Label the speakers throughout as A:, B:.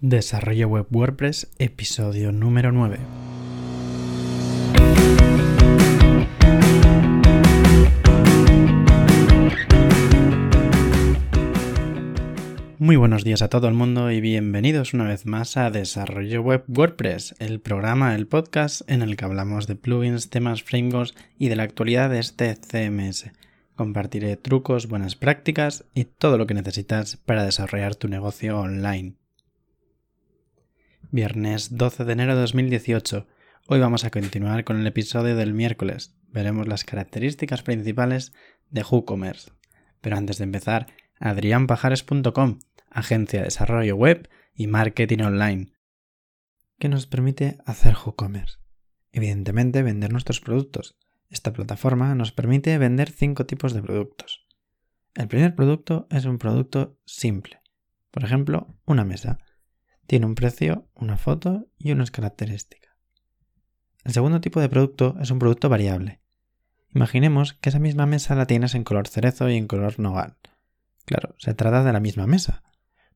A: Desarrollo Web WordPress, episodio número 9. Muy buenos días a todo el mundo y bienvenidos una vez más a Desarrollo Web WordPress, el programa, el podcast en el que hablamos de plugins, temas, frameworks y de la actualidad de este CMS. Compartiré trucos, buenas prácticas y todo lo que necesitas para desarrollar tu negocio online. Viernes 12 de enero de 2018. Hoy vamos a continuar con el episodio del miércoles. Veremos las características principales de WooCommerce. Pero antes de empezar, adrianpajares.com, agencia de desarrollo web y marketing online, que nos permite hacer WooCommerce. Evidentemente, vender nuestros productos. Esta plataforma nos permite vender cinco tipos de productos. El primer producto es un producto simple. Por ejemplo, una mesa tiene un precio, una foto y unas características. El segundo tipo de producto es un producto variable. Imaginemos que esa misma mesa la tienes en color cerezo y en color nogal. Claro, se trata de la misma mesa.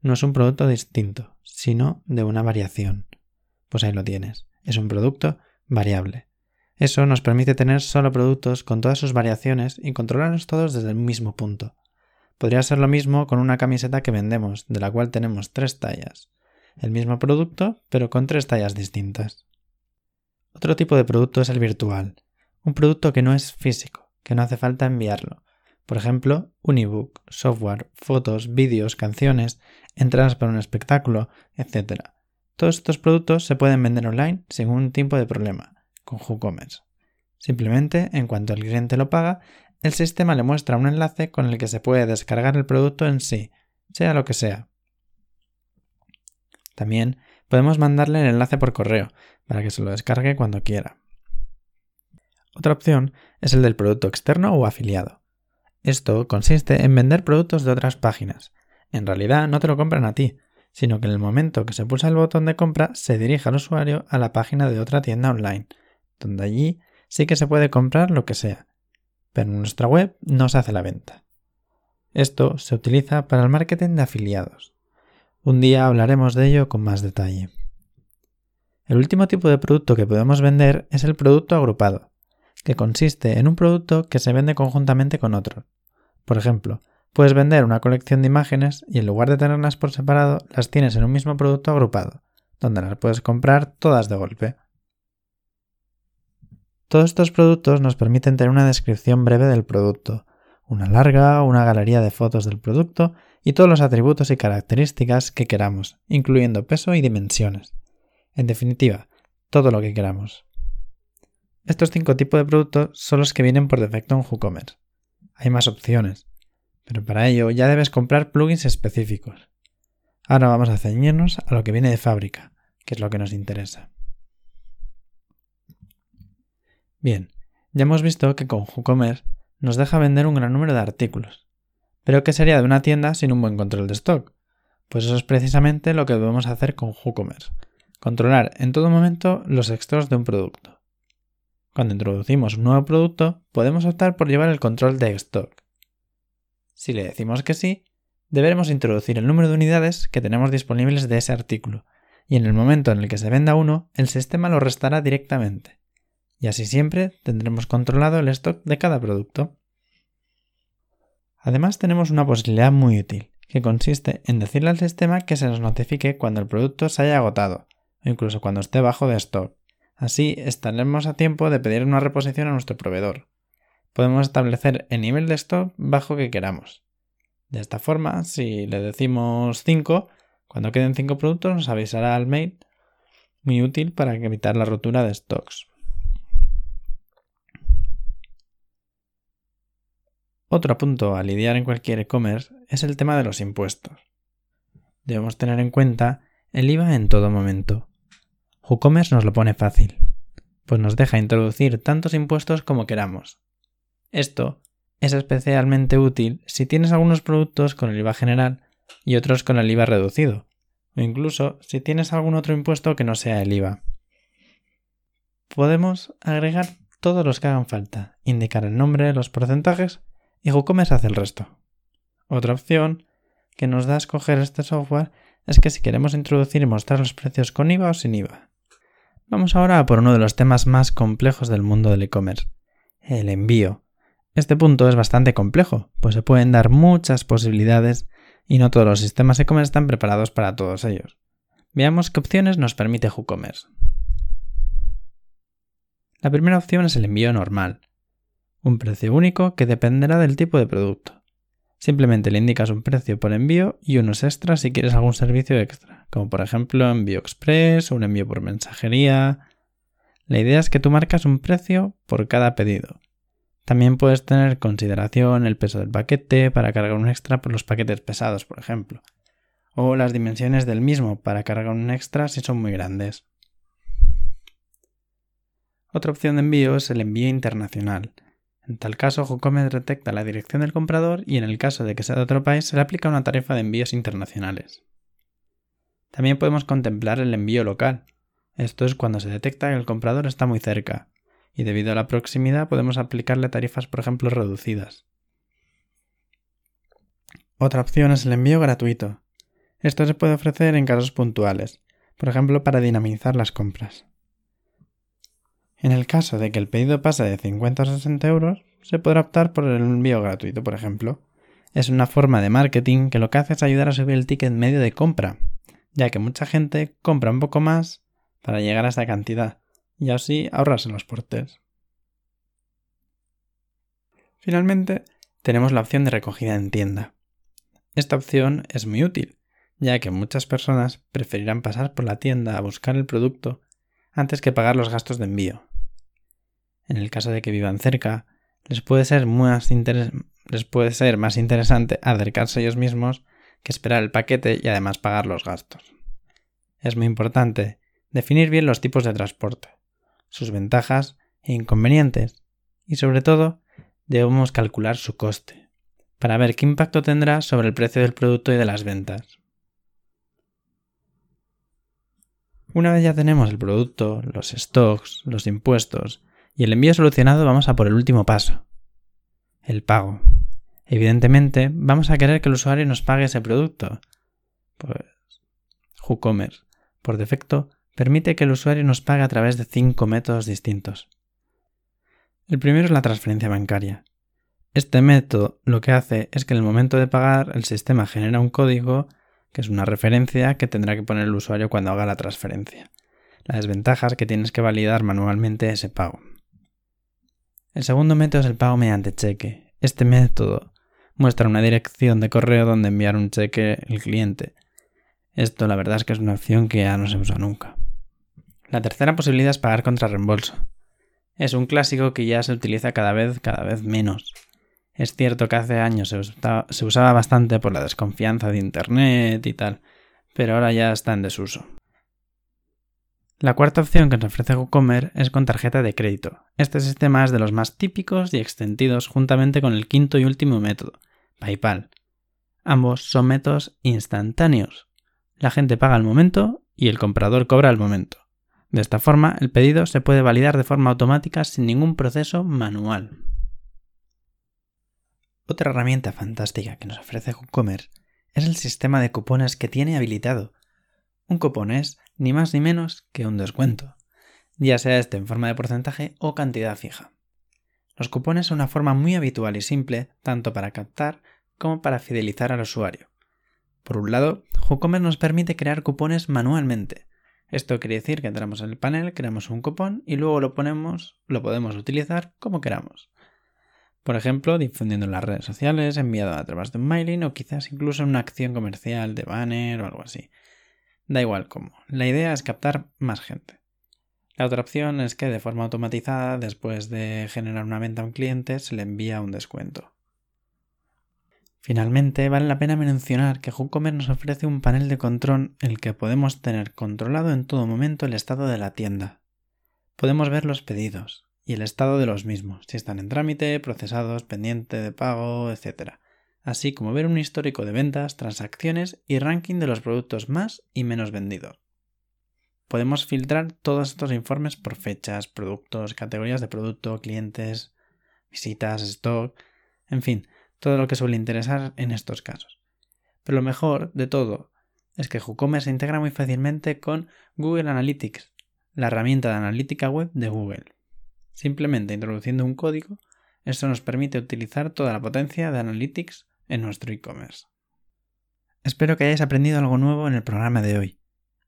A: No es un producto distinto, sino de una variación. Pues ahí lo tienes. Es un producto variable. Eso nos permite tener solo productos con todas sus variaciones y controlarlos todos desde el mismo punto. Podría ser lo mismo con una camiseta que vendemos, de la cual tenemos tres tallas el mismo producto, pero con tres tallas distintas. Otro tipo de producto es el virtual, un producto que no es físico, que no hace falta enviarlo. Por ejemplo, un ebook, software, fotos, vídeos, canciones, entradas para un espectáculo, etc. Todos estos productos se pueden vender online sin ningún tipo de problema, con WooCommerce. Simplemente, en cuanto el cliente lo paga, el sistema le muestra un enlace con el que se puede descargar el producto en sí, sea lo que sea, también podemos mandarle el enlace por correo para que se lo descargue cuando quiera. Otra opción es el del producto externo o afiliado. Esto consiste en vender productos de otras páginas. En realidad no te lo compran a ti, sino que en el momento que se pulsa el botón de compra se dirige al usuario a la página de otra tienda online, donde allí sí que se puede comprar lo que sea, pero en nuestra web no se hace la venta. Esto se utiliza para el marketing de afiliados. Un día hablaremos de ello con más detalle. El último tipo de producto que podemos vender es el producto agrupado, que consiste en un producto que se vende conjuntamente con otro. Por ejemplo, puedes vender una colección de imágenes y en lugar de tenerlas por separado, las tienes en un mismo producto agrupado, donde las puedes comprar todas de golpe. Todos estos productos nos permiten tener una descripción breve del producto, una larga, una galería de fotos del producto y todos los atributos y características que queramos, incluyendo peso y dimensiones. En definitiva, todo lo que queramos. Estos cinco tipos de productos son los que vienen por defecto en WooCommerce. Hay más opciones, pero para ello ya debes comprar plugins específicos. Ahora vamos a ceñirnos a lo que viene de fábrica, que es lo que nos interesa. Bien, ya hemos visto que con WooCommerce nos deja vender un gran número de artículos, pero ¿qué sería de una tienda sin un buen control de stock? Pues eso es precisamente lo que debemos hacer con WooCommerce. Controlar en todo momento los stocks de un producto. Cuando introducimos un nuevo producto, podemos optar por llevar el control de stock. Si le decimos que sí, deberemos introducir el número de unidades que tenemos disponibles de ese artículo, y en el momento en el que se venda uno, el sistema lo restará directamente. Y así siempre tendremos controlado el stock de cada producto. Además tenemos una posibilidad muy útil, que consiste en decirle al sistema que se nos notifique cuando el producto se haya agotado, o incluso cuando esté bajo de stock. Así estaremos a tiempo de pedir una reposición a nuestro proveedor. Podemos establecer el nivel de stock bajo que queramos. De esta forma, si le decimos 5, cuando queden 5 productos nos avisará al mail, muy útil para evitar la rotura de stocks. Otro punto a lidiar en cualquier e-commerce es el tema de los impuestos. Debemos tener en cuenta el IVA en todo momento. WooCommerce nos lo pone fácil, pues nos deja introducir tantos impuestos como queramos. Esto es especialmente útil si tienes algunos productos con el IVA general y otros con el IVA reducido, o incluso si tienes algún otro impuesto que no sea el IVA. Podemos agregar todos los que hagan falta, indicar el nombre, los porcentajes y WooCommerce hace el resto. Otra opción que nos da a escoger este software es que si queremos introducir y mostrar los precios con IVA o sin IVA. Vamos ahora a por uno de los temas más complejos del mundo del e-commerce, el envío. Este punto es bastante complejo, pues se pueden dar muchas posibilidades y no todos los sistemas e-commerce están preparados para todos ellos. Veamos qué opciones nos permite WooCommerce. La primera opción es el envío normal, un precio único que dependerá del tipo de producto. Simplemente le indicas un precio por envío y unos extras si quieres algún servicio extra, como por ejemplo envío express o un envío por mensajería. La idea es que tú marcas un precio por cada pedido. También puedes tener consideración el peso del paquete para cargar un extra por los paquetes pesados, por ejemplo, o las dimensiones del mismo para cargar un extra si son muy grandes. Otra opción de envío es el envío internacional, en tal caso, WooCommerce detecta la dirección del comprador y en el caso de que sea de otro país se le aplica una tarifa de envíos internacionales. También podemos contemplar el envío local. Esto es cuando se detecta que el comprador está muy cerca, y debido a la proximidad podemos aplicarle tarifas, por ejemplo, reducidas. Otra opción es el envío gratuito. Esto se puede ofrecer en casos puntuales, por ejemplo, para dinamizar las compras. En el caso de que el pedido pase de 50 a 60 euros, se podrá optar por el envío gratuito, por ejemplo. Es una forma de marketing que lo que hace es ayudar a subir el ticket medio de compra, ya que mucha gente compra un poco más para llegar a esa cantidad y así ahorrarse los portes. Finalmente, tenemos la opción de recogida en tienda. Esta opción es muy útil, ya que muchas personas preferirán pasar por la tienda a buscar el producto antes que pagar los gastos de envío en el caso de que vivan cerca, les puede ser, más interesante acercarse ellos mismos que esperar el paquete y además pagar los gastos. Es muy importante definir bien los tipos de transporte, sus ventajas e inconvenientes, y sobre todo debemos calcular su coste, para ver qué impacto tendrá sobre el precio del producto y de las ventas. Una vez ya tenemos el producto, los stocks, los impuestos y el envío solucionado vamos a por el último paso, el pago. Evidentemente, vamos a querer que el usuario nos pague ese producto. Pues WooCommerce, por defecto, permite que el usuario nos pague a través de cinco métodos distintos. El primero es la transferencia bancaria. Este método lo que hace es que en el momento de pagar el sistema genera un código que es una referencia que tendrá que poner el usuario cuando haga la transferencia. La desventaja es que tienes que validar manualmente ese pago. El segundo método es el pago mediante cheque. Este método muestra una dirección de correo donde enviar un cheque el cliente. Esto la verdad es que es una opción que ya no se usa nunca. La tercera posibilidad es pagar contra reembolso. Es un clásico que ya se utiliza cada vez, cada vez menos. Es cierto que hace años se usaba, se usaba bastante por la desconfianza de Internet y tal, pero ahora ya está en desuso. La cuarta opción que nos ofrece WooCommerce es con tarjeta de crédito. Este sistema es de los más típicos y extendidos juntamente con el quinto y último método, PayPal. Ambos son métodos instantáneos. La gente paga al momento y el comprador cobra al momento. De esta forma, el pedido se puede validar de forma automática sin ningún proceso manual. Otra herramienta fantástica que nos ofrece WooCommerce es el sistema de cupones que tiene habilitado. Un cupón es ni más ni menos que un descuento, ya sea este en forma de porcentaje o cantidad fija. Los cupones son una forma muy habitual y simple tanto para captar como para fidelizar al usuario. Por un lado, WooCommerce nos permite crear cupones manualmente. Esto quiere decir que entramos en el panel, creamos un cupón y luego lo ponemos, lo podemos utilizar como queramos. Por ejemplo, difundiendo en las redes sociales, enviado a través de un mailing o quizás incluso en una acción comercial de banner o algo así. Da igual cómo. La idea es captar más gente. La otra opción es que de forma automatizada, después de generar una venta a un cliente, se le envía un descuento. Finalmente, vale la pena mencionar que WooCommerce nos ofrece un panel de control en el que podemos tener controlado en todo momento el estado de la tienda. Podemos ver los pedidos y el estado de los mismos, si están en trámite, procesados, pendiente de pago, etc así como ver un histórico de ventas, transacciones y ranking de los productos más y menos vendidos. Podemos filtrar todos estos informes por fechas, productos, categorías de producto, clientes, visitas, stock, en fin, todo lo que suele interesar en estos casos. Pero lo mejor de todo es que WooCommerce se integra muy fácilmente con Google Analytics, la herramienta de analítica web de Google. Simplemente introduciendo un código, esto nos permite utilizar toda la potencia de Analytics en nuestro e-commerce. Espero que hayáis aprendido algo nuevo en el programa de hoy.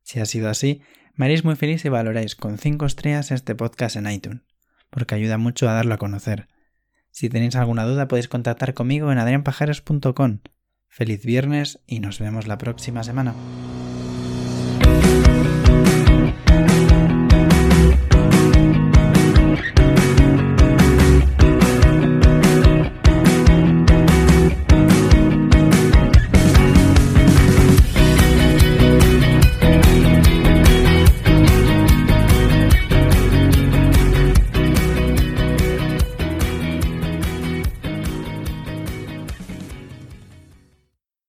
A: Si ha sido así, me haréis muy feliz si valoráis con 5 estrellas este podcast en iTunes, porque ayuda mucho a darlo a conocer. Si tenéis alguna duda podéis contactar conmigo en adrianpajares.com. Feliz viernes y nos vemos la próxima semana.